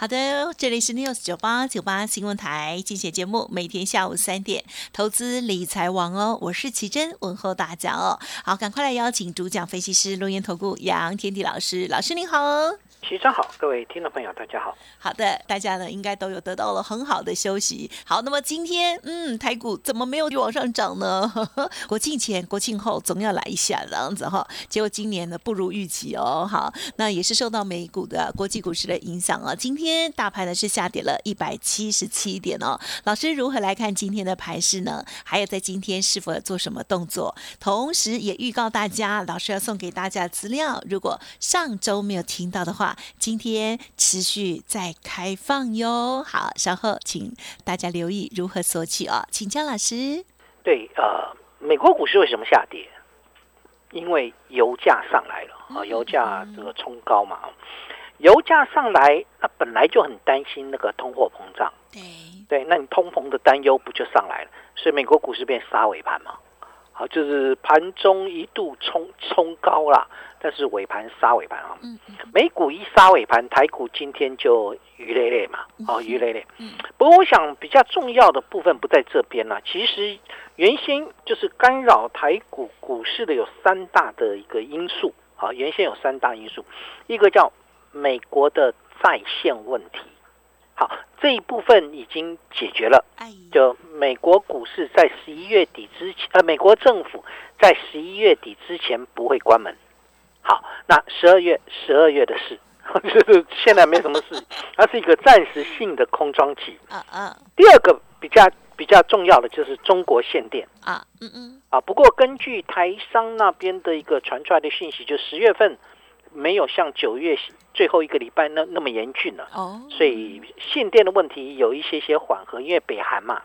好的，这里是 news 九八九八新闻台，精选节目，每天下午三点，投资理财王哦，我是奇珍，问候大家哦。好，赶快来邀请主讲分析师录音投顾杨天地老师，老师您好。齐真好，各位听众朋友，大家好。好的，大家呢应该都有得到了很好的休息。好，那么今天，嗯，台股怎么没有往上涨呢？国庆前、国庆后总要来一下这样子哈。结果今年呢不如预期哦。好，那也是受到美股的国际股市的影响啊。今天大盘呢是下跌了一百七十七点哦。老师如何来看今天的盘势呢？还有在今天是否做什么动作？同时也预告大家，老师要送给大家资料，如果上周没有听到的话。今天持续在开放哟，好，稍后请大家留意如何索取哦，请教老师。对，呃，美国股市为什么下跌？因为油价上来了啊，油价这个冲高嘛，油价上来，那本来就很担心那个通货膨胀，对对，那你通膨的担忧不就上来了？所以美国股市变杀尾盘嘛，好，就是盘中一度冲冲高了。但是尾盘杀尾盘啊，嗯美股一杀尾盘，台股今天就鱼累累嘛，哦鱼累累。不过我想比较重要的部分不在这边了。其实原先就是干扰台股股市的有三大的一个因素好，原先有三大因素，一个叫美国的在线问题。好，这一部分已经解决了，就美国股市在十一月底之前，呃，美国政府在十一月底之前不会关门。好，那十二月十二月的事，就 是现在没什么事，它是一个暂时性的空窗期。啊啊。第二个比较比较重要的就是中国限电啊，嗯嗯。啊，不过根据台商那边的一个传出来的讯息，就十月份没有像九月最后一个礼拜那那么严峻了。哦。所以限电的问题有一些些缓和，因为北韩嘛。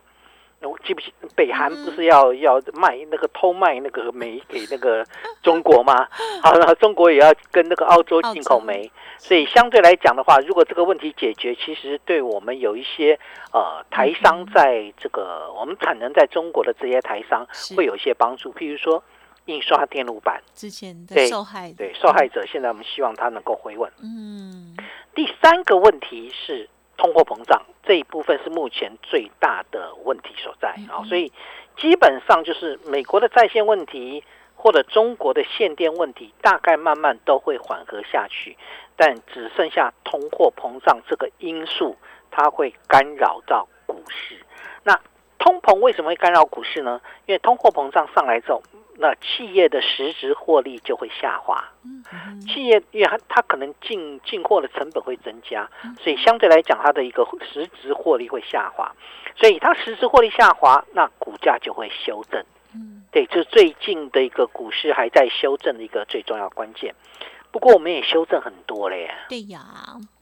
我记不起，北韩不是要要卖那个偷卖那个煤给那个中国吗？好了，中国也要跟那个澳洲进口煤，所以相对来讲的话，如果这个问题解决，其实对我们有一些呃台商在这个我们产能在中国的这些台商会有一些帮助。譬如说印刷电路板之前的受害对受害者，现在我们希望他能够回稳。嗯，第三个问题是。通货膨胀这一部分是目前最大的问题所在啊，所以基本上就是美国的在线问题或者中国的限电问题，大概慢慢都会缓和下去，但只剩下通货膨胀这个因素，它会干扰到股市。那通膨为什么会干扰股市呢？因为通货膨胀上来之后。那企业的实质获利就会下滑，企业因为它它可能进进货的成本会增加，所以相对来讲它的一个实质获利会下滑，所以它实质获利下滑，那股价就会修正。嗯，对，这是最近的一个股市还在修正的一个最重要关键。不过我们也修正很多了呀。对呀，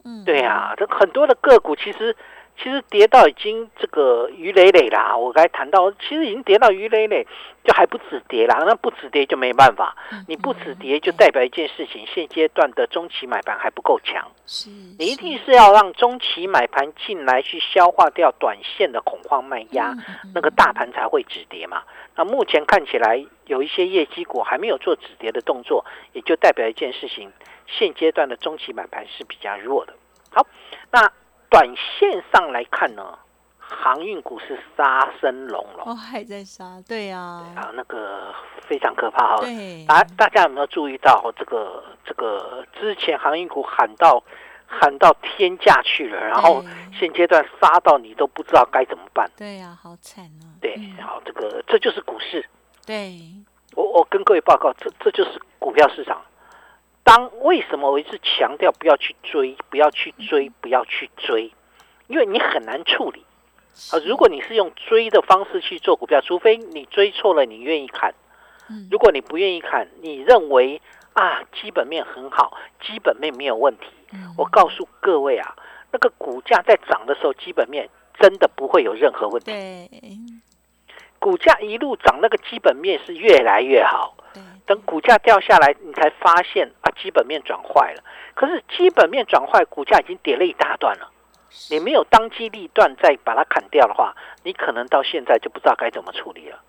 嗯，对呀，这很多的个股其实。其实跌到已经这个鱼累累啦，我刚才谈到，其实已经跌到鱼累累，就还不止跌啦。那不止跌就没办法，你不止跌就代表一件事情，现阶段的中期买盘还不够强。是，你一定是要让中期买盘进来去消化掉短线的恐慌卖压，那个大盘才会止跌嘛。那目前看起来有一些业绩股还没有做止跌的动作，也就代表一件事情，现阶段的中期买盘是比较弱的。好，那。短线上来看呢，航运股是杀生龙了，哦，还在杀，对呀，啊，那个非常可怕哈。对，大大家有没有注意到这个这个之前航运股喊到喊到天价去了，然后现阶段杀到你都不知道该怎么办。对呀，好惨啊。对，好，这个这就是股市。对，我我跟各位报告，这这就是股票市场。当为什么我一直强调不要去追，不要去追，不要去追？因为你很难处理啊。如果你是用追的方式去做股票，除非你追错了，你愿意看。如果你不愿意砍，你认为啊基本面很好，基本面没有问题。我告诉各位啊，那个股价在涨的时候，基本面真的不会有任何问题。对，股价一路涨，那个基本面是越来越好。等股价掉下来，你才发现啊，基本面转坏了。可是基本面转坏，股价已经跌了一大段了。你没有当机立断再把它砍掉的话，你可能到现在就不知道该怎么处理了，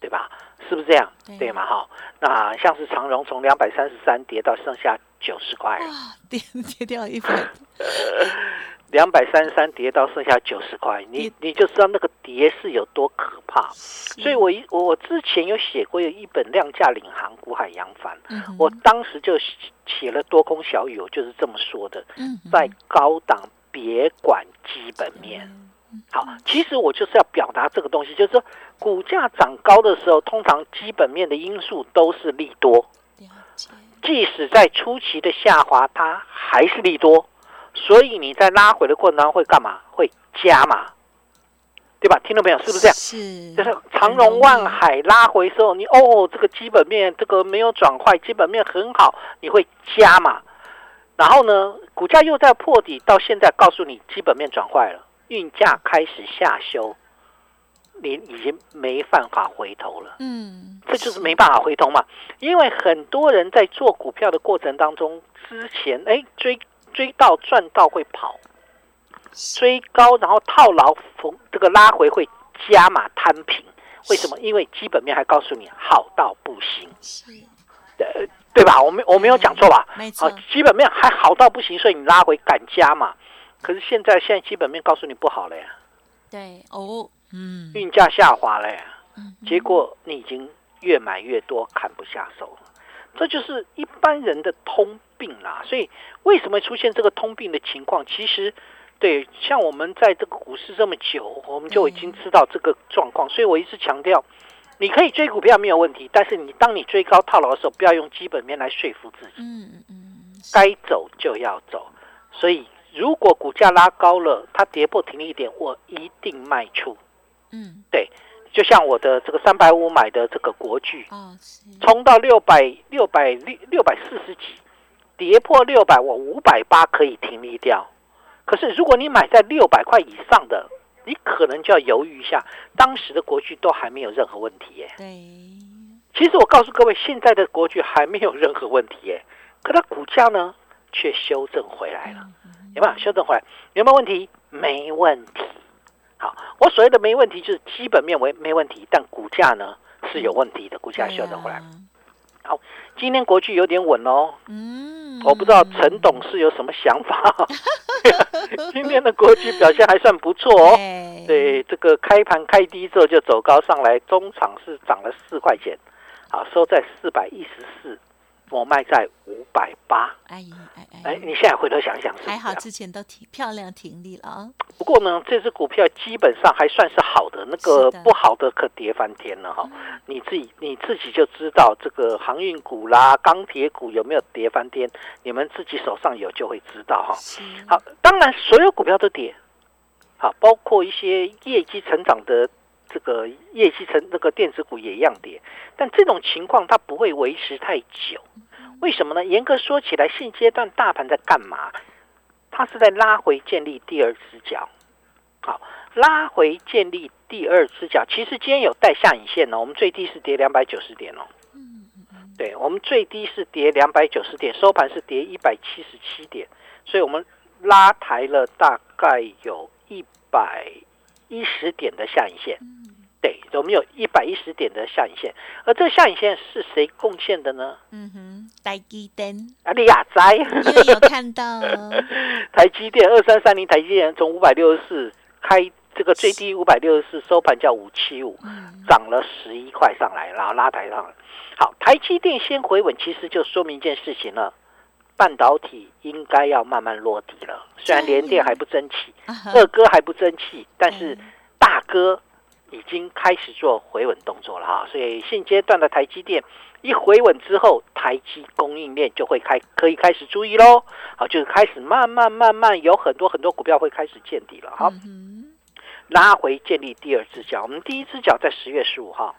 对吧？是不是这样？对嘛？哈，那像是长荣从两百三十三跌到剩下九十块，跌跌掉一分。两百三十三跌到剩下九十块，你你就知道那个跌是有多可怕。所以我一我之前有写过有一本量价领航股海扬帆，我当时就写了多空小雨，我就是这么说的。在高档别管基本面。好，其实我就是要表达这个东西，就是说股价涨高的时候，通常基本面的因素都是利多。即使在初期的下滑，它还是利多。所以你在拉回的过程当中会干嘛？会加嘛？对吧？听到没有？是不是这样？是。就是长荣、万海拉回时候，你哦，这个基本面这个没有转坏，基本面很好，你会加嘛？然后呢，股价又在破底，到现在告诉你基本面转坏了，运价开始下修，你已经没办法回头了。嗯，这就是没办法回头嘛，因为很多人在做股票的过程当中，之前哎追。追到赚到会跑，追高然后套牢逢这个拉回会加码摊平，为什么？因为基本面还告诉你好到不行，是，对对吧？我没我没有讲错吧？没错，基本面还好到不行，所以你拉回敢加嘛？可是现在现在基本面告诉你不好了呀，对哦，嗯，运价下滑了呀，结果你已经越买越多，砍不下手了。这就是一般人的通病啦，所以为什么出现这个通病的情况？其实，对，像我们在这个股市这么久，我们就已经知道这个状况。所以我一直强调，你可以追股票没有问题，但是你当你追高套牢的时候，不要用基本面来说服自己。嗯嗯嗯，该走就要走。所以如果股价拉高了，它跌破停利点，我一定卖出。嗯，对。就像我的这个三百五买的这个国巨，冲到六百六百六六百四十几，跌破六百，我五百八可以停利掉。可是如果你买在六百块以上的，你可能就要犹豫一下。当时的国巨都还没有任何问题耶。对，其实我告诉各位，现在的国巨还没有任何问题耶，可它股价呢却修正回来了，有没有修正回来？有没有问题？没问题。好，我所谓的没问题，就是基本面为没问题，但股价呢是有问题的，股价修正回来。好，今天国巨有点稳哦。嗯，我不知道陈董事有什么想法。今天的国巨表现还算不错哦。对，这个开盘开低之后就走高上来，中场是涨了四块钱，好收在四百一十四。我卖在五百八，哎哎哎！你现在回头想想，还好之前都挺漂亮，挺利了啊。不过呢，这只股票基本上还算是好的，那个不好的可跌翻天了哈。你自己你自己就知道这个航运股啦、钢铁股有没有跌翻天，你们自己手上有就会知道哈。好，当然所有股票都跌，好，包括一些业绩成长的。这个业绩成那个电子股也一样跌，但这种情况它不会维持太久，为什么呢？严格说起来，现阶段大盘在干嘛？它是在拉回建立第二只脚，好，拉回建立第二只脚。其实今天有带下影线哦，我们最低是跌两百九十点哦，对，我们最低是跌两百九十点，收盘是跌一百七十七点，所以我们拉抬了大概有一百一十点的下影线。对，我们有一百一十点的下影线，而这个下影线是谁贡献的呢？嗯哼，台积电，阿里亚哉，有看到。台积电二三三零，台积电从五百六十四开这个最低五百六十四，收盘叫五七五，涨了十一块上来，然后拉抬上来。好，台积电先回稳，其实就说明一件事情了，半导体应该要慢慢落底了。虽然联电还不争气，二哥还不争气，但是大哥。已经开始做回稳动作了哈，所以现阶段的台积电一回稳之后，台积供应链就会开可以开始注意喽，好，就是开始慢慢慢慢有很多很多股票会开始见底了，哈，拉回建立第二只脚，我们第一只脚在十月十五号，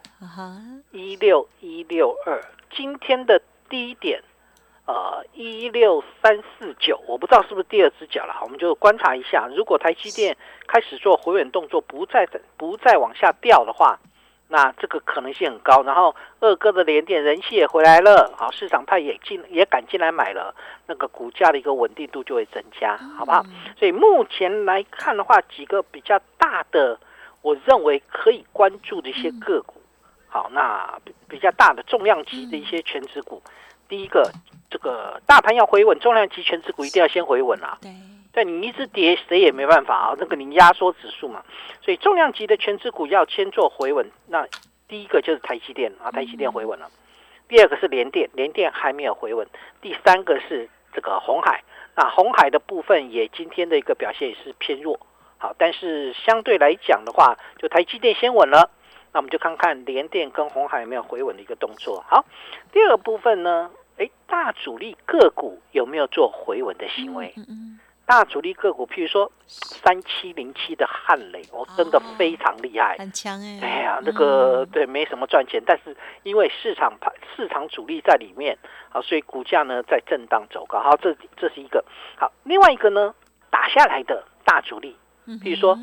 一六一六二，今天的低点。呃，一六三四九，我不知道是不是第二只脚了，我们就观察一下。如果台积电开始做回稳动作，不再不再往下掉的话，那这个可能性很高。然后二哥的连电人气也回来了，好，市场派也进也敢进来买了，那个股价的一个稳定度就会增加，好不好？所以目前来看的话，几个比较大的，我认为可以关注的一些个股，好，那比较大的重量级的一些全值股，第一个。这个大盘要回稳，重量级全指股一定要先回稳啊！对，对你一直跌，谁也没办法啊。那个你压缩指数嘛，所以重量级的全指股要先做回稳。那第一个就是台积电啊，台积电回稳了。第二个是联电，联电还没有回稳。第三个是这个红海，那红海的部分也今天的一个表现也是偏弱。好，但是相对来讲的话，就台积电先稳了，那我们就看看联电跟红海有没有回稳的一个动作。好，第二个部分呢？哎，大主力个股有没有做回稳的行为？大主力个股，譬如说三七零七的汉雷，哦，真的非常厉害，很强哎。哎呀，那个对，没什么赚钱，但是因为市场盘市场主力在里面，好，所以股价呢在震荡走高。好，这这是一个好，另外一个呢打下来的大主力，譬如说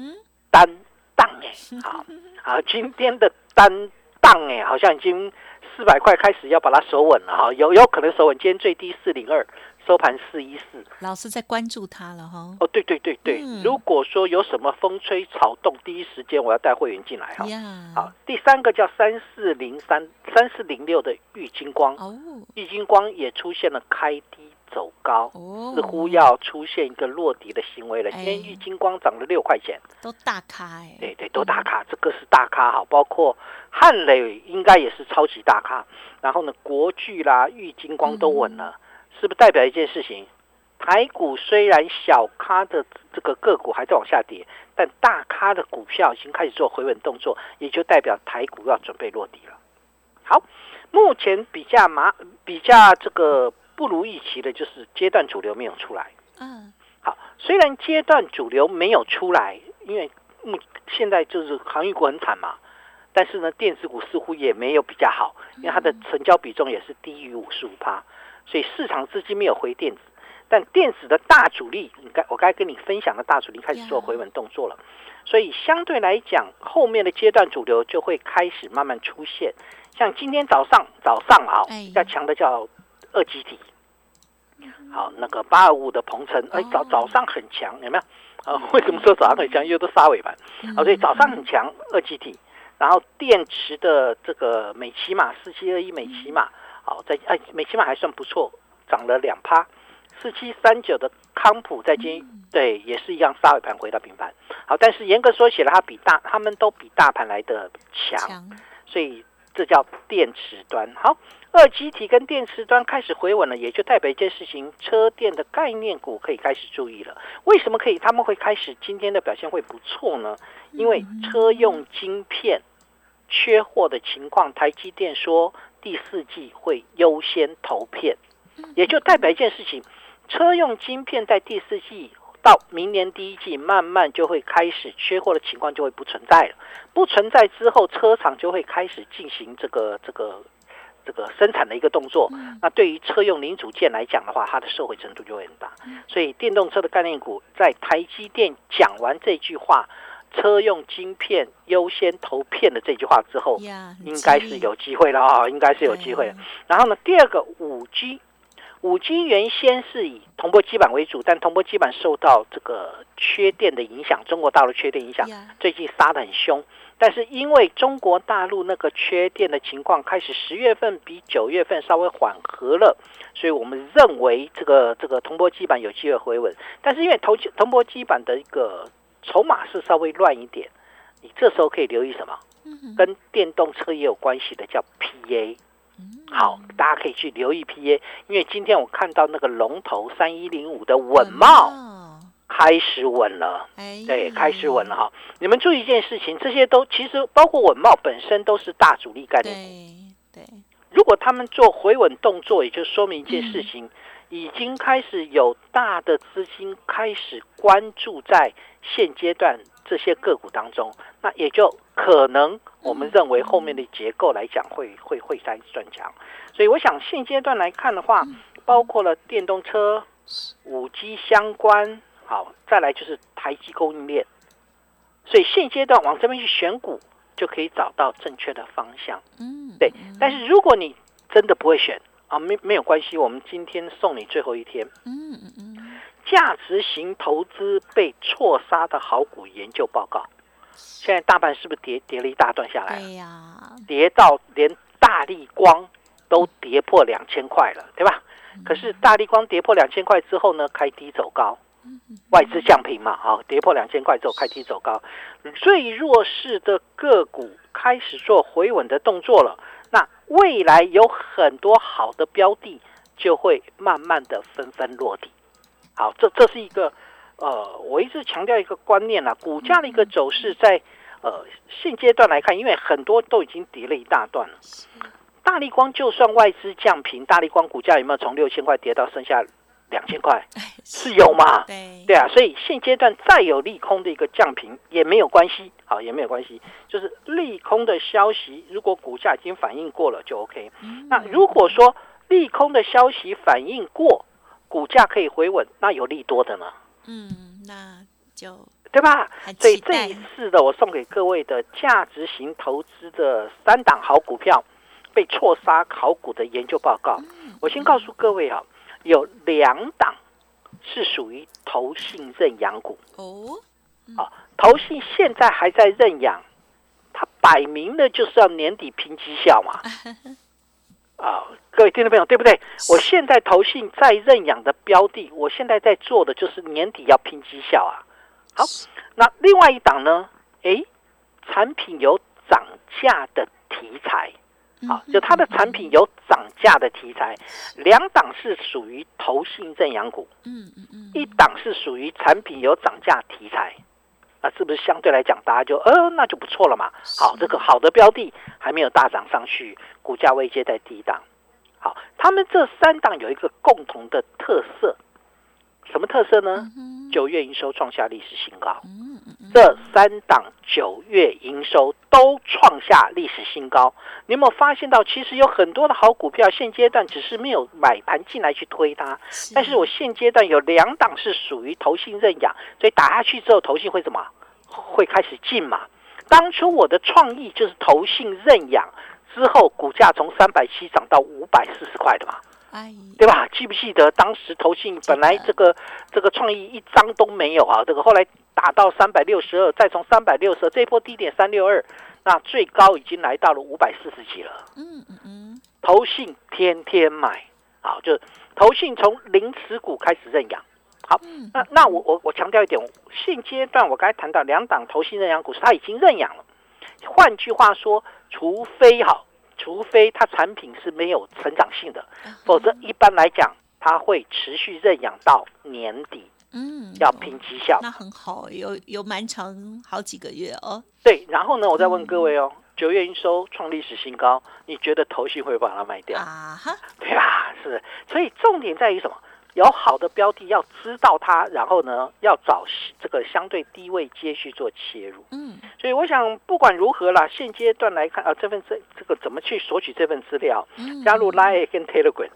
单档哎，好，好，今天的单档哎，好像已经。四百块开始要把它守稳了哈，有有可能守稳。今天最低四零二，收盘四一四。老师在关注它了哈。哦，对对对对，如果说有什么风吹草动，第一时间我要带会员进来哈。好，第三个叫三四零三三四零六的玉金光，哦，玉金光也出现了开低。走高，似乎要出现一个落底的行为了。今天玉金光涨了六块钱，都大咖哎，对对，都大咖，这个是大咖哈。包括汉磊应该也是超级大咖。然后呢，国巨啦、玉金光都稳了，是不是代表一件事情？台股虽然小咖的这个个股还在往下跌，但大咖的股票已经开始做回稳动作，也就代表台股要准备落底了。好，目前比较麻，比较这个。不如预期的就是阶段主流没有出来。嗯，好，虽然阶段主流没有出来，因为目现在就是航运股很惨嘛，但是呢，电子股似乎也没有比较好，因为它的成交比重也是低于五十五趴，所以市场资金没有回电子，但电子的大主力，你该我该跟你分享的大主力开始做回稳动作了，所以相对来讲，后面的阶段主流就会开始慢慢出现，像今天早上早上啊，比较强的叫。二级体，好，那个八二五的鹏程，哎，早早上很强，有没有？啊，为什么说早上很强？因为都杀尾盘，啊，所以早上很强，二级体。然后电池的这个美骑马四七二一美骑马，好，在哎美骑马还算不错，涨了两趴。四七三九的康普在今对也是一样杀尾盘回到平盘，好，但是严格说起来，它比大，他们都比大盘来的强，所以这叫电池端好。二极体跟电池端开始回稳了，也就代表一件事情：车电的概念股可以开始注意了。为什么可以？他们会开始今天的表现会不错呢？因为车用晶片缺货的情况，台积电说第四季会优先投片，也就代表一件事情：车用晶片在第四季到明年第一季，慢慢就会开始缺货的情况就会不存在了。不存在之后，车厂就会开始进行这个这个。这个生产的一个动作，那对于车用零组件来讲的话，它的社会程度就会很大。所以电动车的概念股，在台积电讲完这句话“车用晶片优先投片”的这句话之后，应该是有机会了啊，应该是有机会。然后呢，第二个五 G，五 G 原先是以铜箔基板为主，但铜箔基板受到这个缺电的影响，中国大陆缺电影响，最近杀的很凶。但是因为中国大陆那个缺电的情况开始十月份比九月份稍微缓和了，所以我们认为这个这个铜箔基板有机会回稳。但是因为铜铜箔基板的一个筹码是稍微乱一点，你这时候可以留意什么？跟电动车也有关系的叫 PA。好，大家可以去留意 PA，因为今天我看到那个龙头三一零五的稳茂。开始稳了，哎，对，开始稳了哈。你们注意一件事情，这些都其实包括稳茂本身都是大主力概念股。对对，如果他们做回稳动作，也就说明一件事情，已经开始有大的资金开始关注在现阶段这些个股当中，那也就可能我们认为后面的结构来讲会会会再转强。所以我想现阶段来看的话，包括了电动车、五 G 相关，好，再来就是台积供应链。所以现阶段往这边去选股，就可以找到正确的方向。嗯，对，但是如果你真的不会选啊，没没有关系，我们今天送你最后一天嗯嗯嗯，价值型投资被错杀的好股研究报告。现在大盘是不是跌跌了一大段下来？对呀，跌到连大力光都跌破两千块了，对吧？可是大力光跌破两千块之后呢，开低走高，外资降平嘛，好，跌破两千块之后开低走高，最弱势的个股开始做回稳的动作了。那未来有很多好的标的就会慢慢的纷纷落地。好，这这是一个呃，我一直强调一个观念啦，股价的一个走势在呃现阶段来看，因为很多都已经跌了一大段了。大力光就算外资降平，大力光股价有没有从六千块跌到剩下两千块？哎，是有嘛？对对啊，所以现阶段再有利空的一个降平也没有关系，好也没有关系，就是利空的消息，如果股价已经反应过了就 OK。那如果说利空的消息反应过，股价可以回稳，那有利多的呢，嗯，那就对吧？所以这一次的我送给各位的价值型投资的三档好股票被错杀考股的研究报告，我先告诉各位啊，有两档是属于投信认养股。哦，啊，投信现在还在认养，它摆明了就是要年底拼绩效嘛。啊，各位听众朋友，对不对？我现在投信在认养的标的，我现在在做的就是年底要拼绩效啊。好，那另外一档呢？诶，产品有涨价的题材，啊，就它的产品有涨价的题材，两档是属于投信认养股。嗯嗯嗯，一档是属于产品有涨价题材，那是不是相对来讲大家就呃那就不错了嘛？好，这个好的标的还没有大涨上去，股价位阶在低档。好，他们这三档有一个共同的特色，什么特色呢？九月营收创下历史新高。这三档九月营收都创下历史新高，你有没有发现到，其实有很多的好股票，现阶段只是没有买盘进来去推它，但是我现阶段有两档是属于投信认养，所以打下去之后，投信会怎么？会开始进嘛？当初我的创意就是投信认养之后，股价从三百七涨到五百四十块的嘛，哎，对吧？记不记得当时投信本来这个这个创意一张都没有啊，这个后来打到三百六十二，再从三百六十二这一波低点三六二，那最高已经来到了五百四十几了。嗯嗯嗯，投信天天买，好，就投信从零持股开始认养。好，那那我我我强调一点，现阶段我刚才谈到两档投信认养股，是它已经认养了。换句话说，除非好，除非它产品是没有成长性的，否则一般来讲，它会持续认养到年底，嗯，要拼绩效。那很好，有有蛮长好几个月哦。对，然后呢，我再问各位哦，九月营收创历史新高，你觉得投信会把它卖掉？啊哈，对吧？是？所以重点在于什么？有好的标的要知道它，然后呢，要找这个相对低位接续做切入。嗯，所以我想，不管如何啦，现阶段来看啊，这份这这个怎么去索取这份资料？嗯加入 Line 跟 Telegram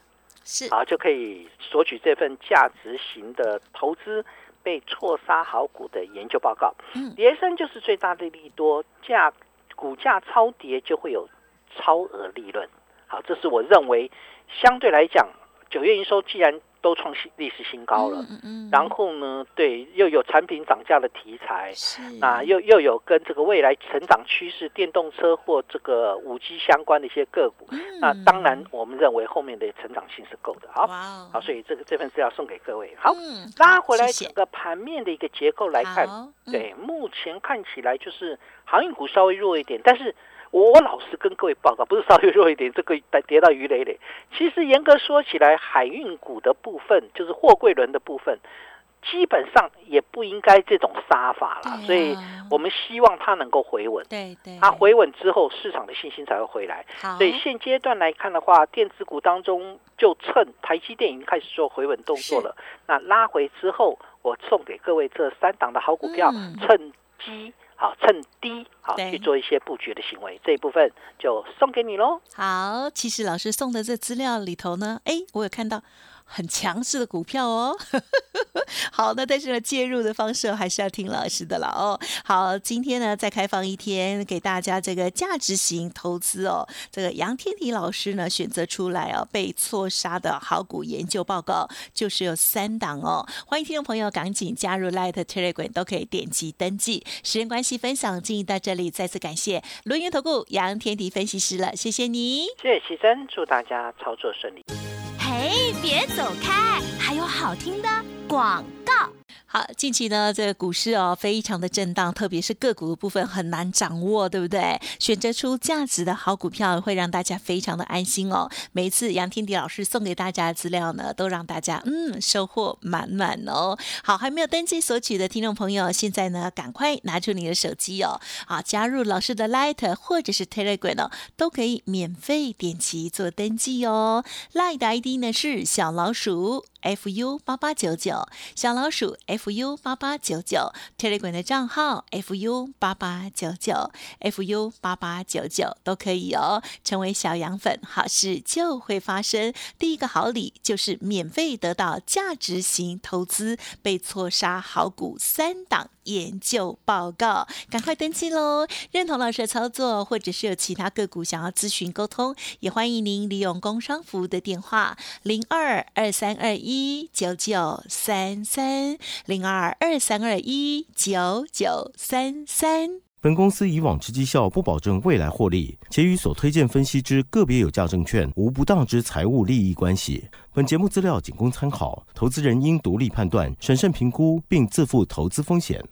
是啊，就可以索取这份价值型的投资被错杀好股的研究报告。嗯跌升就是最大的利多，价股价超跌就会有超额利润。好，这是我认为相对来讲，九月营收既然都创新历史新高了，嗯嗯，然后呢，对，又有产品涨价的题材，是。那又又有跟这个未来成长趋势、电动车或这个五 G 相关的一些个股，那当然我们认为后面的成长性是够的。好，哦，好，所以这个这份资料送给各位。好，嗯拉回来整个盘面的一个结构来看，对，目前看起来就是航运股稍微弱一点，但是我我老实跟各位报告，不是稍微弱一点，这个跌到鱼雷雷。其实严格说起来，海运股的部分就是货柜轮的部分，基本上也不应该这种杀法了，啊所以我们希望它能够回稳。对对，它回稳之后，市场的信心才会回来。好，所以现阶段来看的话，电子股当中就趁台积电已经开始做回稳动作了，那拉回之后，我送给各位这三档的好股票，嗯趁机好趁低好去做一些布局的行为，这一部分就送给你喽。好，其实老师送的这资料里头呢，哎，我有看到很强势的股票哦。好，那但是呢，介入的方式还是要听老师的了哦。好，今天呢再开放一天，给大家这个价值型投资哦。这个杨天迪老师呢选择出来哦，被错杀的好股研究报告就是有三档哦。欢迎听众朋友赶紧加入 Light Telegram，都可以点击登记。时间关系，分享进行到这里，再次感谢轮源投顾杨天迪分析师了，谢谢你。谢谢奇珍，祝大家操作顺利。哎，别走开，还有好听的广。好，近期呢，这个股市哦，非常的震荡，特别是个股的部分很难掌握，对不对？选择出价值的好股票，会让大家非常的安心哦。每一次杨天迪老师送给大家的资料呢，都让大家嗯收获满满哦。好，还没有登记索取的听众朋友，现在呢，赶快拿出你的手机哦，啊，加入老师的 Light 或者是 Telegram 哦，都可以免费点击做登记哦。Light 的 ID 呢是小老鼠 fu 八八九九，小老鼠 fu 八八九九，Telegram 的账号 fu 八八九九，fu 八八九九都可以哦。成为小羊粉，好事就会发生。第一个好礼就是免费得到价值型投资被错杀好股三档研究报告，赶快登记喽！认同老师的操作，或者是有其他个股想要咨询沟通，也欢迎您利用工商服务的电话零二二三二一九九三三零二二三二一九九三三。本公司以往之绩效不保证未来获利，且与所推荐分析之个别有价证券无不当之财务利益关系。本节目资料仅供参考，投资人应独立判断、审慎评估，并自负投资风险。